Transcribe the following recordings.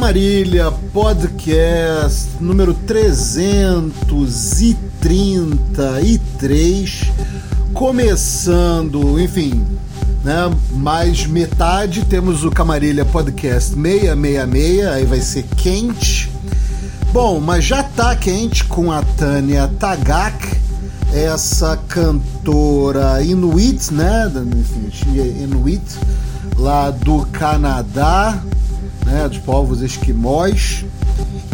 Camarilha Podcast número 333, começando, enfim, né? Mais metade temos o Camarilha Podcast 666, aí vai ser quente. Bom, mas já tá quente com a Tânia Tagak, essa cantora inuit, né? Enfim, inuit, lá do Canadá, né? Dos povos esquimós,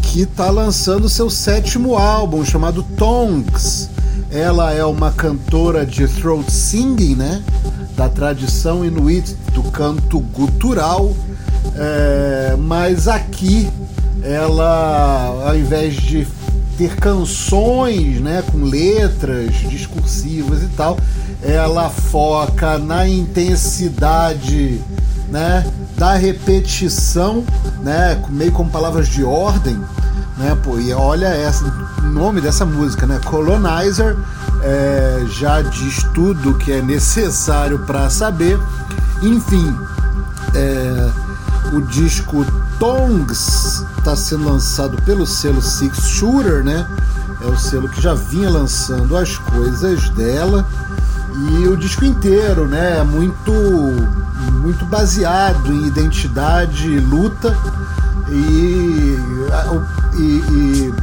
que está lançando seu sétimo álbum chamado Tongues. Ela é uma cantora de throat singing, né? Da tradição inuit do canto gutural, é, mas aqui ela, ao invés de ter canções né, com letras discursivas e tal, ela foca na intensidade né, da repetição, né, meio com palavras de ordem. Né, pô, e olha essa, o nome dessa música, né, Colonizer, é, já diz tudo que é necessário para saber. Enfim, é, o disco Tongs está sendo lançado pelo selo Six Shooter, né? É o selo que já vinha lançando as coisas dela e o disco inteiro, né? É muito muito baseado em identidade, luta e, e, e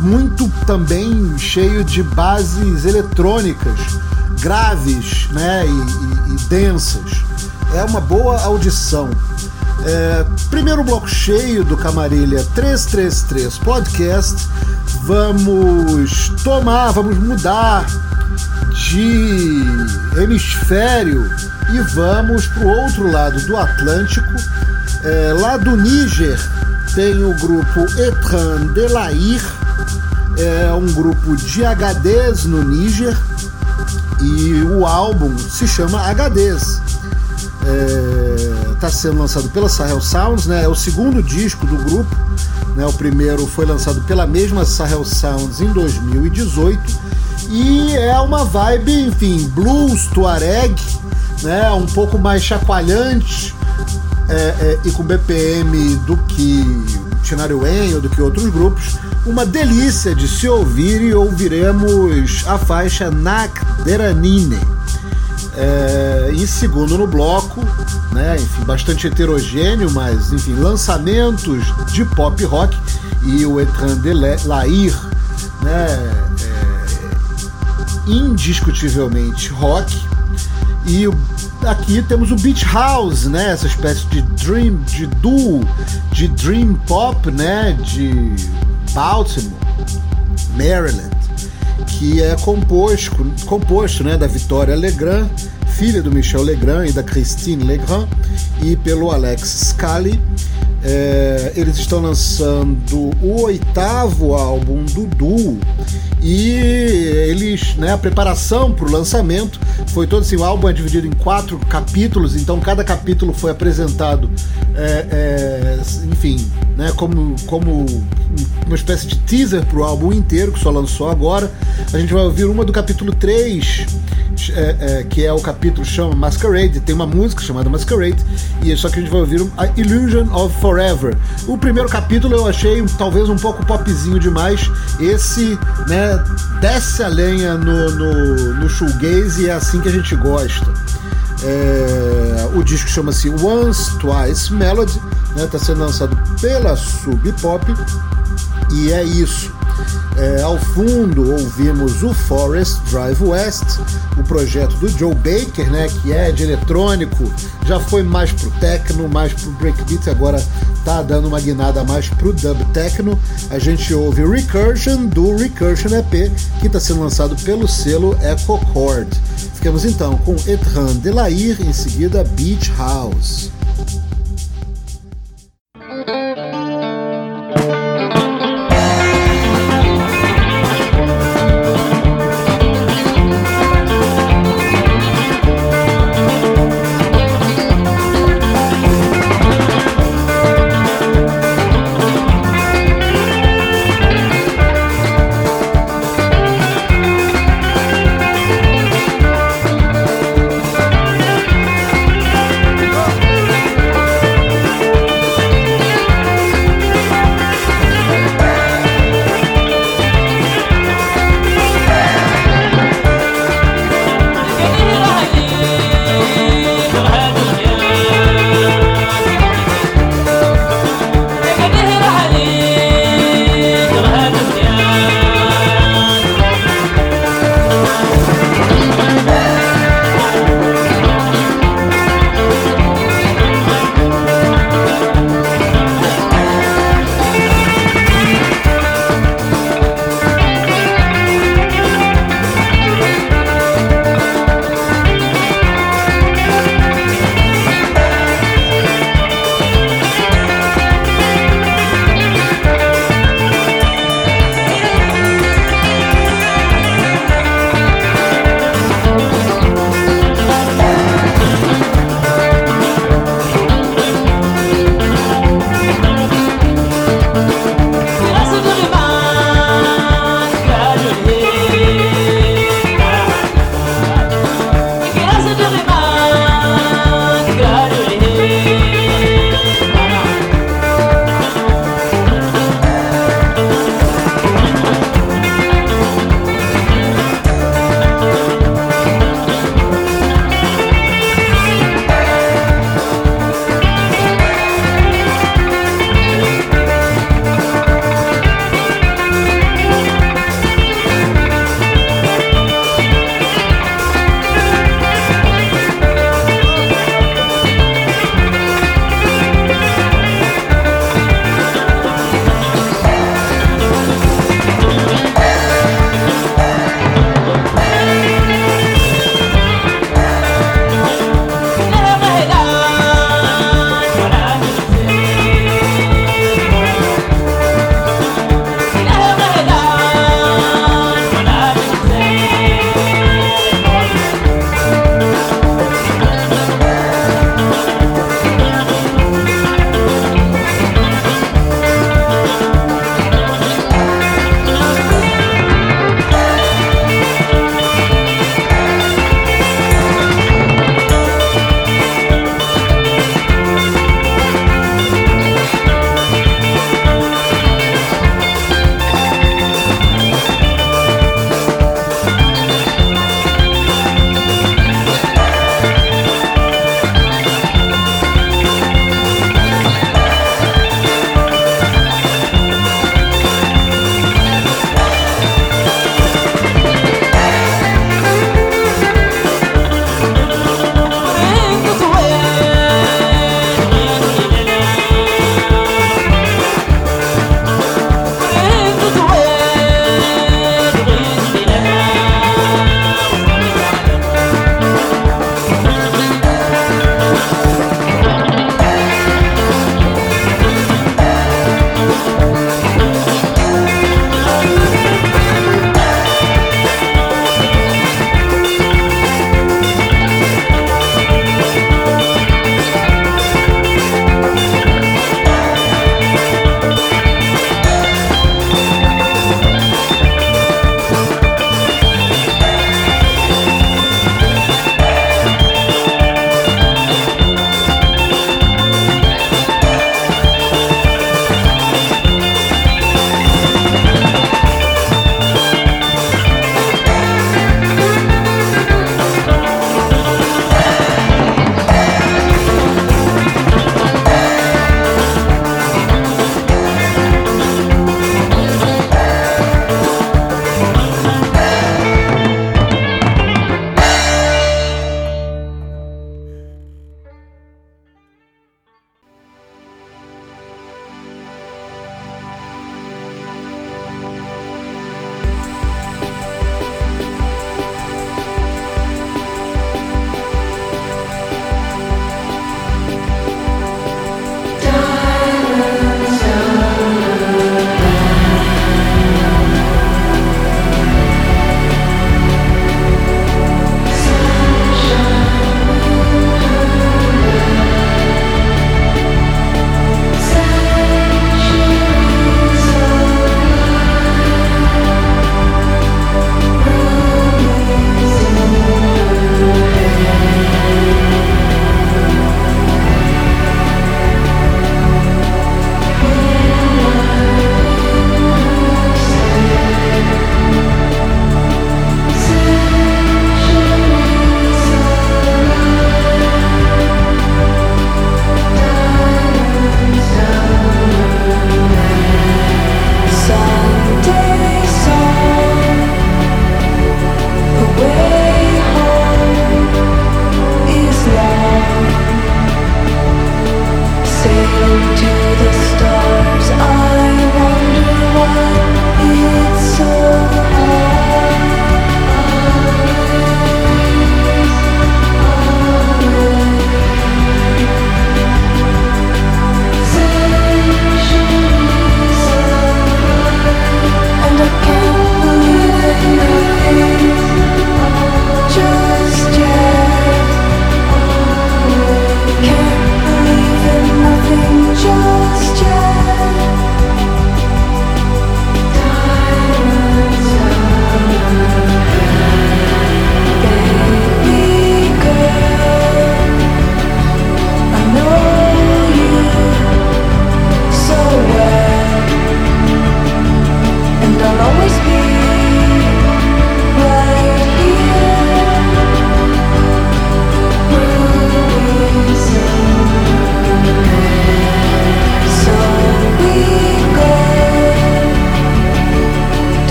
muito também cheio de bases eletrônicas graves, né? e, e, densas. É uma boa audição. É, primeiro bloco cheio do Camarilha 333 Podcast. Vamos tomar, vamos mudar de hemisfério e vamos para o outro lado do Atlântico. É, lá do Níger tem o grupo Etran de Lair, é um grupo de HDs no Níger e o álbum se chama HDs está é, sendo lançado pela Sahel Sounds, né? É o segundo disco do grupo. Né? O primeiro foi lançado pela mesma Sahel Sounds em 2018 e é uma vibe, enfim, blues, tuareg, né? Um pouco mais chacoalhante é, é, e com BPM do que Tinário En ou do que outros grupos. Uma delícia de se ouvir e ouviremos a faixa Nak Deranine é, em segundo no bloco, né, enfim, bastante heterogêneo, mas enfim, lançamentos de pop rock e o Etran de Lair, né, é, indiscutivelmente rock. E aqui temos o Beach House, né, essa espécie de dream, de duo, de dream pop, né, de Baltimore, Maryland que é composto, composto né, da Vitória Legrand, filha do Michel Legrand e da Christine Legrand, e pelo Alex Scali. É, eles estão lançando o oitavo álbum do duo e eles, né, a preparação para o lançamento foi todo assim, o álbum é dividido em quatro capítulos, então cada capítulo foi apresentado, é, é, enfim, né, como, como uma espécie de teaser para o álbum inteiro, que só lançou agora. A gente vai ouvir uma do capítulo 3, é, é, que é o capítulo chama Masquerade, tem uma música chamada Masquerade, e só que a gente vai ouvir a Illusion of Forever. O primeiro capítulo eu achei talvez um pouco popzinho demais, esse né, desce a lenha no, no, no shoegaze e é assim que a gente gosta. É, o disco chama-se Once Twice Melody, está né, sendo lançado pela Sub Pop e é isso. É, ao fundo ouvimos o Forest Drive West, o projeto do Joe Baker, né, que é de eletrônico, já foi mais pro techno, mais pro breakbeat, agora tá dando uma guinada mais pro dub techno. A gente ouve Recursion do Recursion EP, que está sendo lançado pelo selo Echo Chord. Ficamos então com Ethan Delair, em seguida Beach House.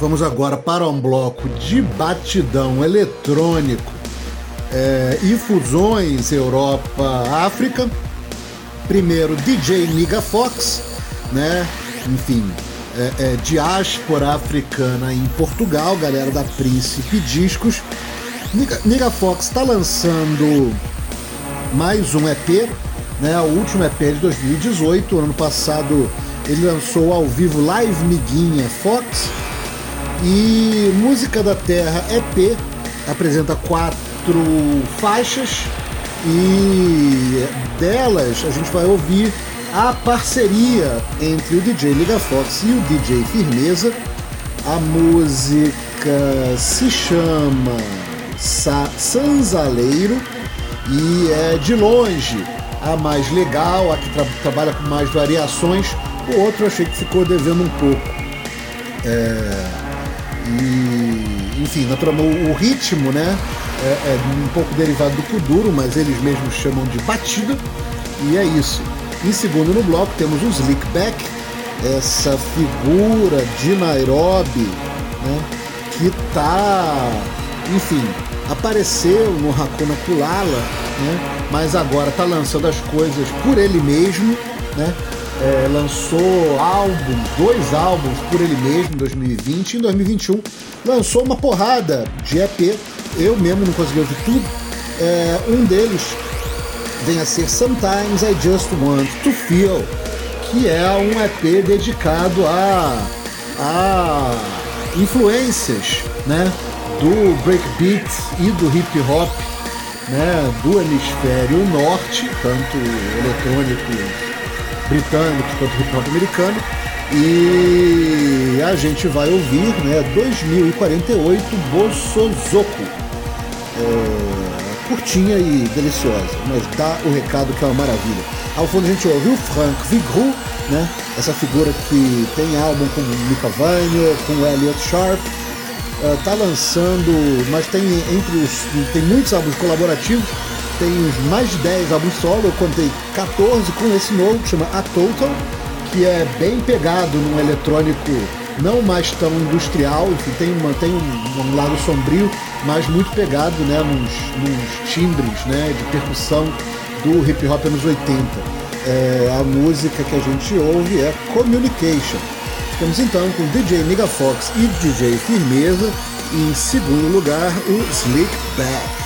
Vamos agora para um bloco de batidão eletrônico é, e fusões Europa-África. Primeiro, DJ Niga Fox, né? Enfim, é, é, diáspora africana em Portugal, galera da Príncipe Discos. Niga, Niga Fox está lançando mais um EP, né? O último EP de 2018. Ano passado ele lançou ao vivo Live Miguinha Fox e Música da Terra EP apresenta quatro faixas e delas a gente vai ouvir a parceria entre o DJ Liga Fox e o DJ Firmeza. A música se chama Sa Sanzaleiro e é de longe a mais legal, a que tra trabalha com mais variações. O outro achei que ficou devendo um pouco. É... E, enfim, naturalmente, o ritmo, né? É, é, um pouco derivado do Kuduro, mas eles mesmos chamam de batida. E é isso. Em segundo no bloco temos o Slickback, essa figura de Nairobi, né? Que tá, enfim, apareceu no Hakuna Kulala, né? Mas agora tá lançando as coisas por ele mesmo, né? É, lançou álbuns, dois álbuns por ele mesmo em 2020 e em 2021 lançou uma porrada de EP. Eu mesmo não consegui ouvir tudo. É, um deles vem a ser Sometimes I Just Want to Feel, que é um EP dedicado a, a influências né, do breakbeat e do hip hop né, do hemisfério norte, tanto eletrônico britânico quanto hip hop americano. E a gente vai ouvir, né, 2048 Bossozoko. É, curtinha e deliciosa, mas dá o recado que é uma maravilha. Ao fundo a gente ouviu Frank Vigrou, né, essa figura que tem álbum com Mika Viner, com Elliot Sharp, uh, tá lançando, mas tem entre os tem muitos álbuns colaborativos tem mais de 10 álbuns solo, eu contei 14 com esse novo que chama A Total, que é bem pegado num eletrônico não mais tão industrial, enfim, tem, uma, tem um, um lado sombrio, mas muito pegado né, nos, nos timbres né, de percussão do hip hop anos 80. É, a música que a gente ouve é Communication. Ficamos então com DJ Nigga Fox e DJ Firmeza, e em segundo lugar o Slick Back.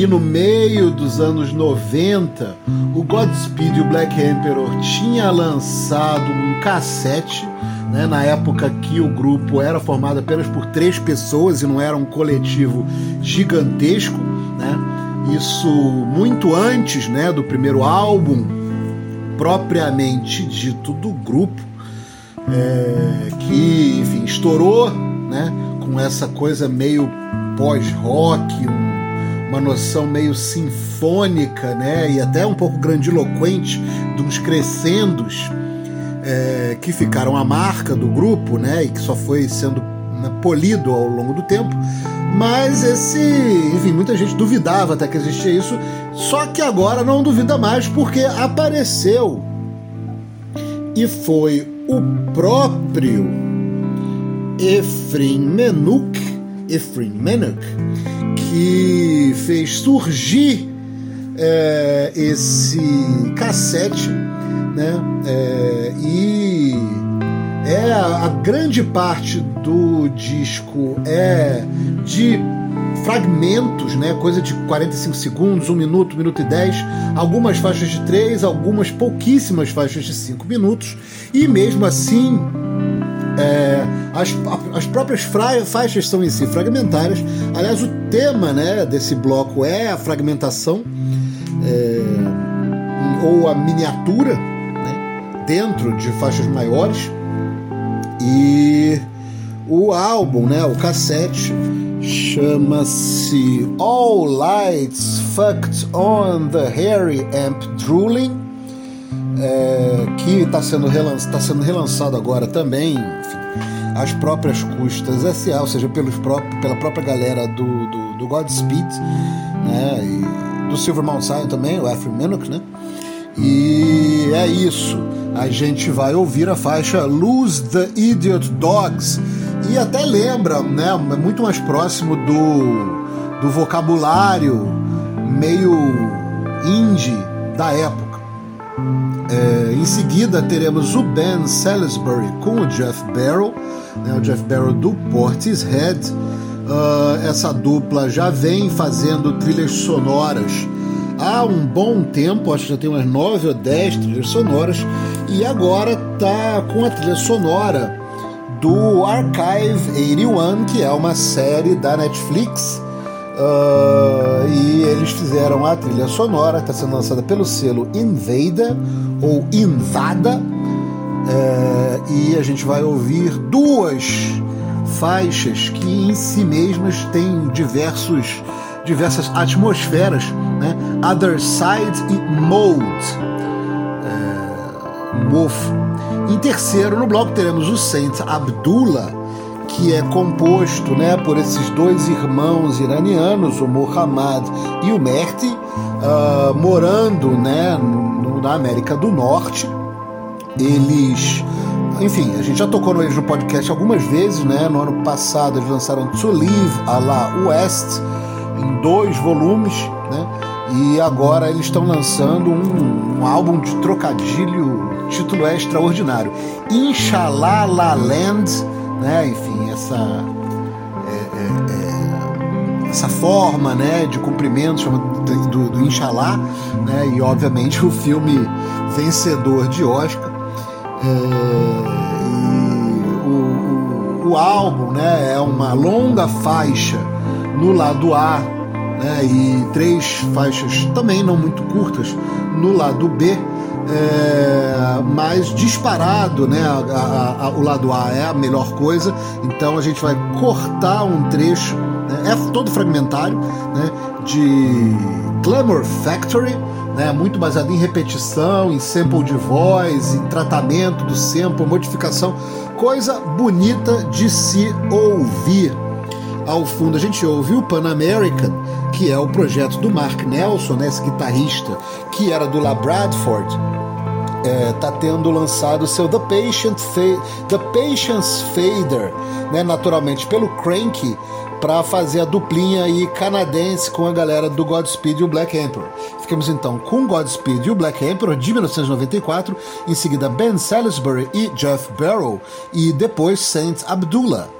Ali no meio dos anos 90 o Godspeed e o Black Emperor tinha lançado um cassete, né, na época que o grupo era formado apenas por três pessoas e não era um coletivo gigantesco, né, isso muito antes né, do primeiro álbum propriamente dito do grupo é, que, enfim, estourou, né? Com essa coisa meio pós-rock, uma noção meio sinfônica, né? E até um pouco grandiloquente de uns crescendos é, que ficaram a marca do grupo, né? E que só foi sendo né, polido ao longo do tempo. Mas esse, enfim, muita gente duvidava até que existia isso, só que agora não duvida mais porque apareceu e foi o próprio Efrem Menuk, Efrem Menuk, que fez surgir é, esse cassete, né? É, e é a, grande parte do disco é de fragmentos, né? Coisa de 45 segundos, 1 minuto, 1 minuto e 10, algumas faixas de 3, algumas pouquíssimas faixas de 5 minutos, e mesmo assim. É, as, as próprias faixas são em si fragmentárias. Aliás, o tema né, desse bloco é a fragmentação é, ou a miniatura né, dentro de faixas maiores. E o álbum, né, o cassete, chama-se All Lights Fucked on the Harry Amp Drooling, é, que está sendo, relanç, tá sendo relançado agora também, às próprias custas SA, ou seja, pelos próprios, pela própria galera do, do, do Godspeed, né, e do Silver Mount Zion também, o Ephraim Minnock, né, e é isso. A gente vai ouvir a faixa Lose the Idiot Dogs, e até lembra, né, é muito mais próximo do, do vocabulário meio indie da época. É, em seguida teremos o Ben Salisbury com o Jeff Barrow, né, o Jeff Barrow do Portishead. Uh, essa dupla já vem fazendo trilhas sonoras há um bom tempo, acho que já tem umas nove ou dez trilhas sonoras, e agora tá com a trilha sonora do Archive 81, que é uma série da Netflix. Uh, e eles fizeram a trilha sonora, está sendo lançada pelo selo Invada ou Invada. Uh, e a gente vai ouvir duas faixas que em si mesmas têm diversos, diversas atmosferas, né? Other Side e Mode. Uh, Wolf em terceiro, no bloco, teremos o Saint Abdullah, que é composto né, por esses dois irmãos iranianos, o Muhammad e o Mehdi, uh, morando né, no, na América do Norte. Eles enfim, a gente já tocou eles no podcast algumas vezes, né? No ano passado eles lançaram To Live a la West em dois volumes, né? E agora eles estão lançando um, um álbum de trocadilho título é extraordinário. Inshallah La Land, né? Enfim, essa é, é, é, essa forma, né, de cumprimento do, do Inshallah, né? E obviamente o filme vencedor de Oscar. É, o, o, o álbum, né, é uma longa faixa no lado A né, e três faixas também não muito curtas no lado B É, mas disparado, né? A, a, a, o lado A é a melhor coisa, então a gente vai cortar um trecho, né, é todo fragmentário, né? De Glamour Factory, né, muito baseado em repetição, em sample de voz, em tratamento do sample, modificação, coisa bonita de se ouvir. Ao fundo a gente ouve o Pan American, que é o projeto do Mark Nelson, né, esse guitarrista que era do La Bradford, é, tá tendo lançado seu The, Patient The Patience Fader, né, naturalmente pelo Cranky, para fazer a duplinha aí canadense com a galera do Godspeed e o Black Emperor. Ficamos então com Godspeed e o Black Emperor de 1994, em seguida Ben Salisbury e Jeff Barrow, e depois Saint Abdullah.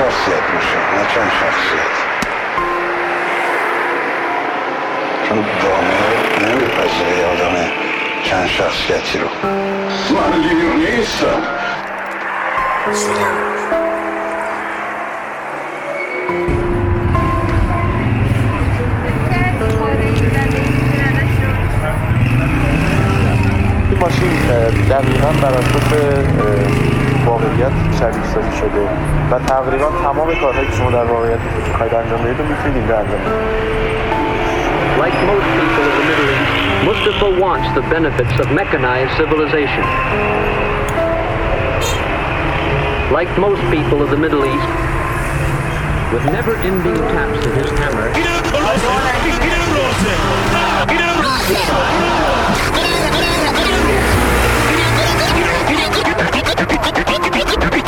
شخصیت میشه نه چند شخصیت. چون جامعه نمیپذیره یه آدم چند شخصیتی رو. من لیونی نیستم. ماشین دقیقا بر اساس واقعیت شبیه سازی شده و تقریبا تمام کارهایی که شما در واقعیت میخواید انجام بدید میتونید اینجا انجام بدید Like most people of the Middle East, Mustafa wants the benefits of mechanized civilization. Like most people of the Middle East, with never-ending taps of his hammer. Yeah.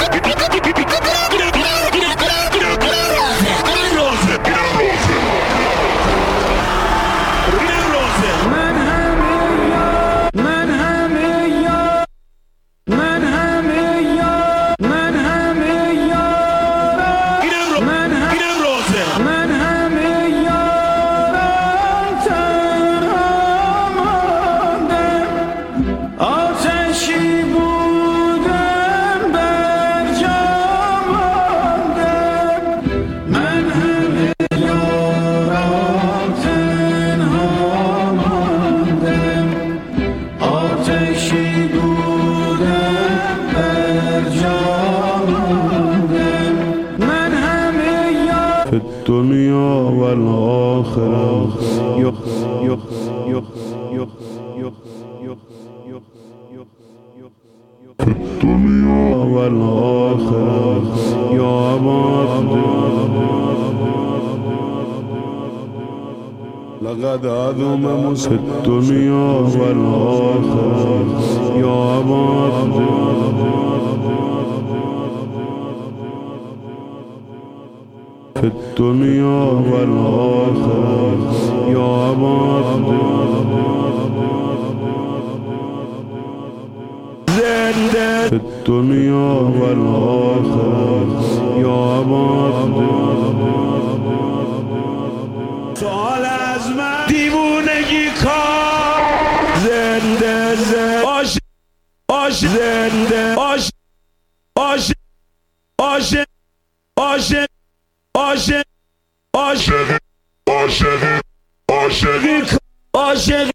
لقد في الدنيا والآخرة. يا أبا في الدنيا والآخرة. يا أبا في الدنيا والآخرة. يا أبا zende aş aş zende aş aş aş aş aş aş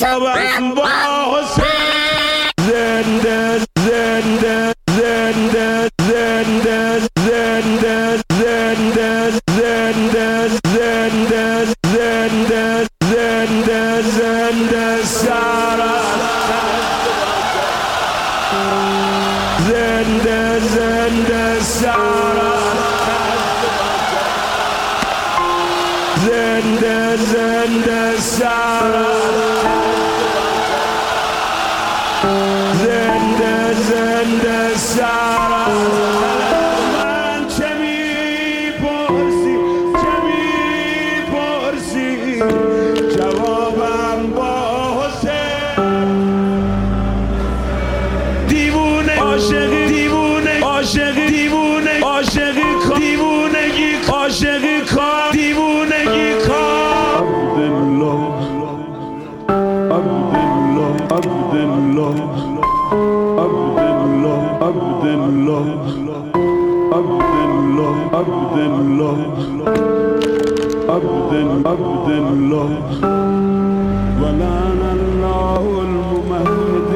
Sabah عبدالله ولعن الله الممهدين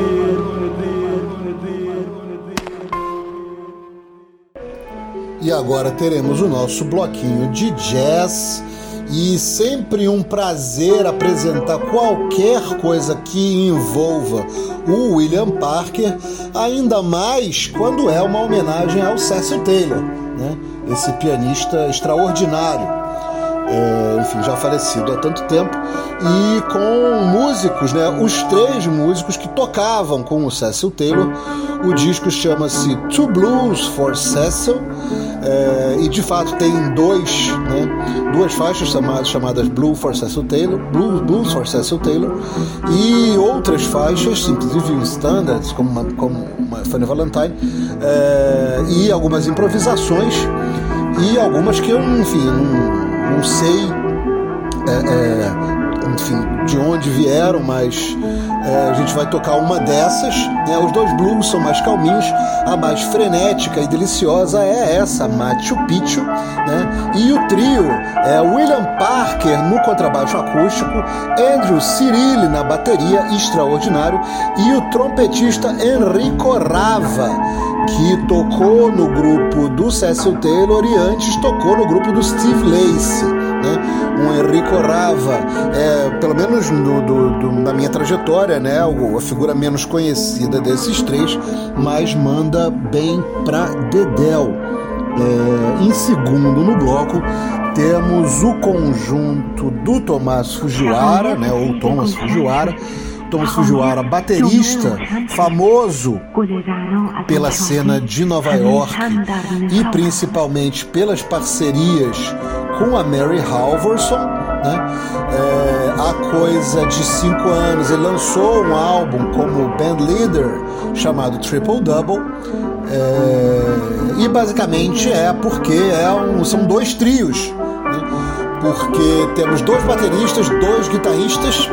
E agora teremos o nosso bloquinho de jazz. E sempre um prazer apresentar qualquer coisa que envolva o William Parker, ainda mais quando é uma homenagem ao Cecil Taylor, né? esse pianista extraordinário. É, enfim, já falecido há tanto tempo, e com músicos, né, os três músicos que tocavam com o Cecil Taylor. O disco chama-se Two Blues for Cecil, é, e de fato tem dois, né, duas faixas chamadas, chamadas Blue for Cecil Taylor, Blue, Blues for Cecil Taylor, e outras faixas, inclusive standards, como, uma, como uma Fanny Valentine, é, e algumas improvisações, e algumas que eu, enfim, não não sei é, é, enfim, de onde vieram, mas é, a gente vai tocar uma dessas. Né? Os dois blues são mais calminhos, a mais frenética e deliciosa é essa, Machu Picchu. Né? E o trio é William Parker no contrabaixo acústico, Andrew Cirilli na bateria, extraordinário, e o trompetista Enrico Rava que tocou no grupo do Cecil Taylor e antes tocou no grupo do Steve Lacy. Né? Um Enrico Rava, é, pelo menos no, do, do, na minha trajetória, né? a figura menos conhecida desses três, mas manda bem pra Dedel. É, em segundo no bloco, temos o conjunto do Tomás Fujiwara, né, ou Thomas Fujiwara, Thomas Fujiwara, baterista famoso pela cena de Nova York e principalmente pelas parcerias com a Mary Halvorson. Né? É, há coisa de cinco anos ele lançou um álbum como band leader chamado Triple Double. É, e basicamente é porque é um, são dois trios, né? porque temos dois bateristas, dois guitarristas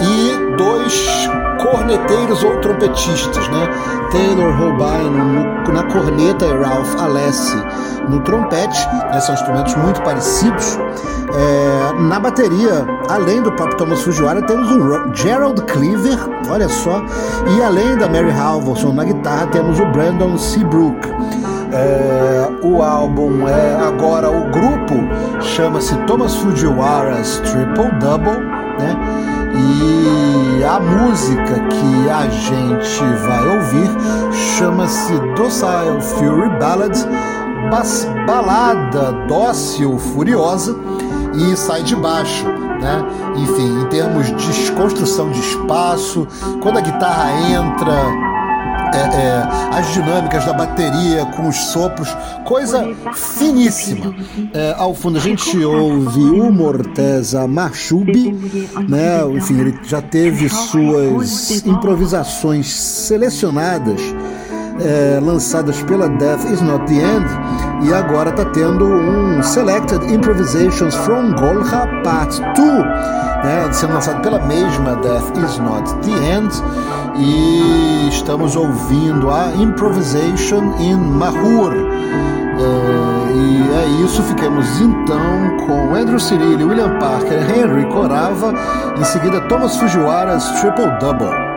e dois corneteiros ou trompetistas, né? Taylor Holbein na corneta e Ralph Alessi no trompete, né? são instrumentos muito parecidos. É, na bateria, além do próprio Thomas Fujiwara, temos o Gerald Cleaver, olha só, e além da Mary Halvorson na guitarra, temos o Brandon Seabrook. É, o álbum é agora o grupo chama-se Thomas Fujiwara's Triple Double, né? E a música que a gente vai ouvir chama-se Docile Fury Ballad, balada dócil, furiosa e sai de baixo. Né? Enfim, em termos de construção de espaço, quando a guitarra entra, é, é, as dinâmicas da bateria com os sopros, coisa finíssima. É, ao fundo a gente ouve o Morteza Machubi, né? Enfim, ele já teve suas improvisações selecionadas. É, lançadas pela Death Is Not the End e agora está tendo um Selected Improvisations from Golha Part 2, né, sendo lançado pela mesma Death Is Not the End e estamos ouvindo a Improvisation in Mahur. É, e é isso, ficamos então com Andrew Cirilli, William Parker, Henry Corava, em seguida Thomas Fujiwara's Triple Double.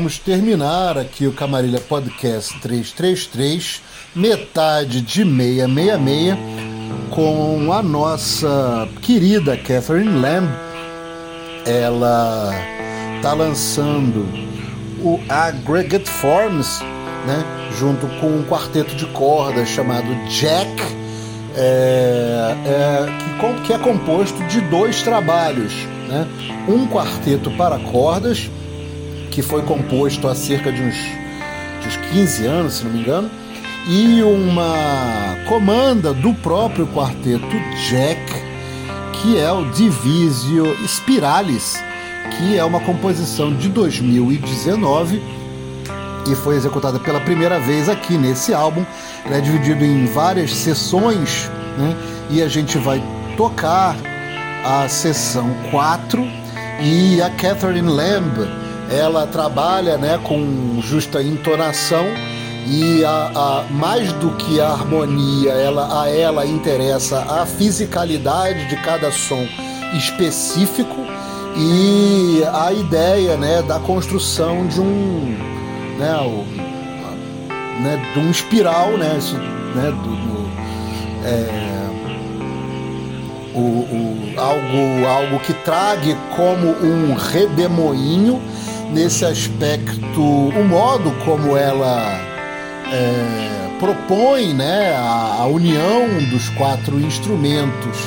Vamos terminar aqui o Camarilha Podcast 333, metade de 666, com a nossa querida Catherine Lamb. Ela está lançando o Aggregate Forms, né, junto com um quarteto de cordas chamado Jack, é, é, que, que é composto de dois trabalhos. Né? Um quarteto para cordas, que foi composto há cerca de uns, de uns 15 anos, se não me engano, e uma comanda do próprio quarteto Jack, que é o Divisio Spiralis, que é uma composição de 2019 e foi executada pela primeira vez aqui nesse álbum. É dividido em várias sessões né? e a gente vai tocar a sessão 4 e a Catherine Lamb ela trabalha né, com justa entonação e a, a, mais do que a harmonia, ela, a ela interessa a fisicalidade de cada som específico e a ideia né, da construção de um, né, o, né, de um espiral, né, isso, né, do, do é, o, o, algo, algo que trague como um redemoinho nesse aspecto, o modo como ela é, propõe né, a, a, união dos quatro instrumentos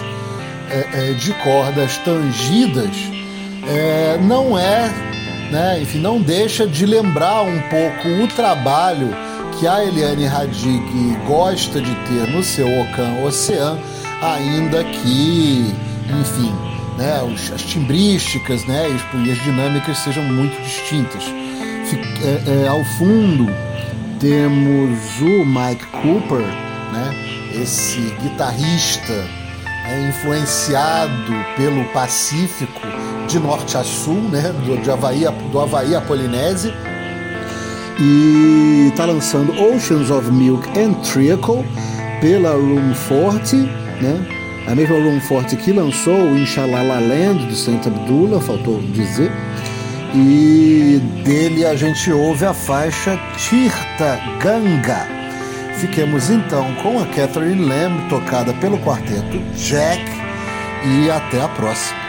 é, é, de cordas tangidas é, não é, né, enfim, não deixa de lembrar um pouco o trabalho que a Eliane Radig gosta de ter no seu Ocan Ocean ainda que, enfim, né, as timbrísticas né, e as dinâmicas sejam muito distintas. É, é, ao fundo temos o Mike Cooper, né, esse guitarrista é, influenciado pelo Pacífico de norte a sul, né, do, de Havaí, do Havaí à Polinésia, e está lançando Oceans of Milk and Treacle pela Room 40 né? A mesma Room Forte que lançou o Inshallah Land do Saint Abdullah, faltou dizer. E dele a gente ouve a faixa Tirta Ganga. Fiquemos então com a Catherine Lamb, tocada pelo quarteto Jack, e até a próxima.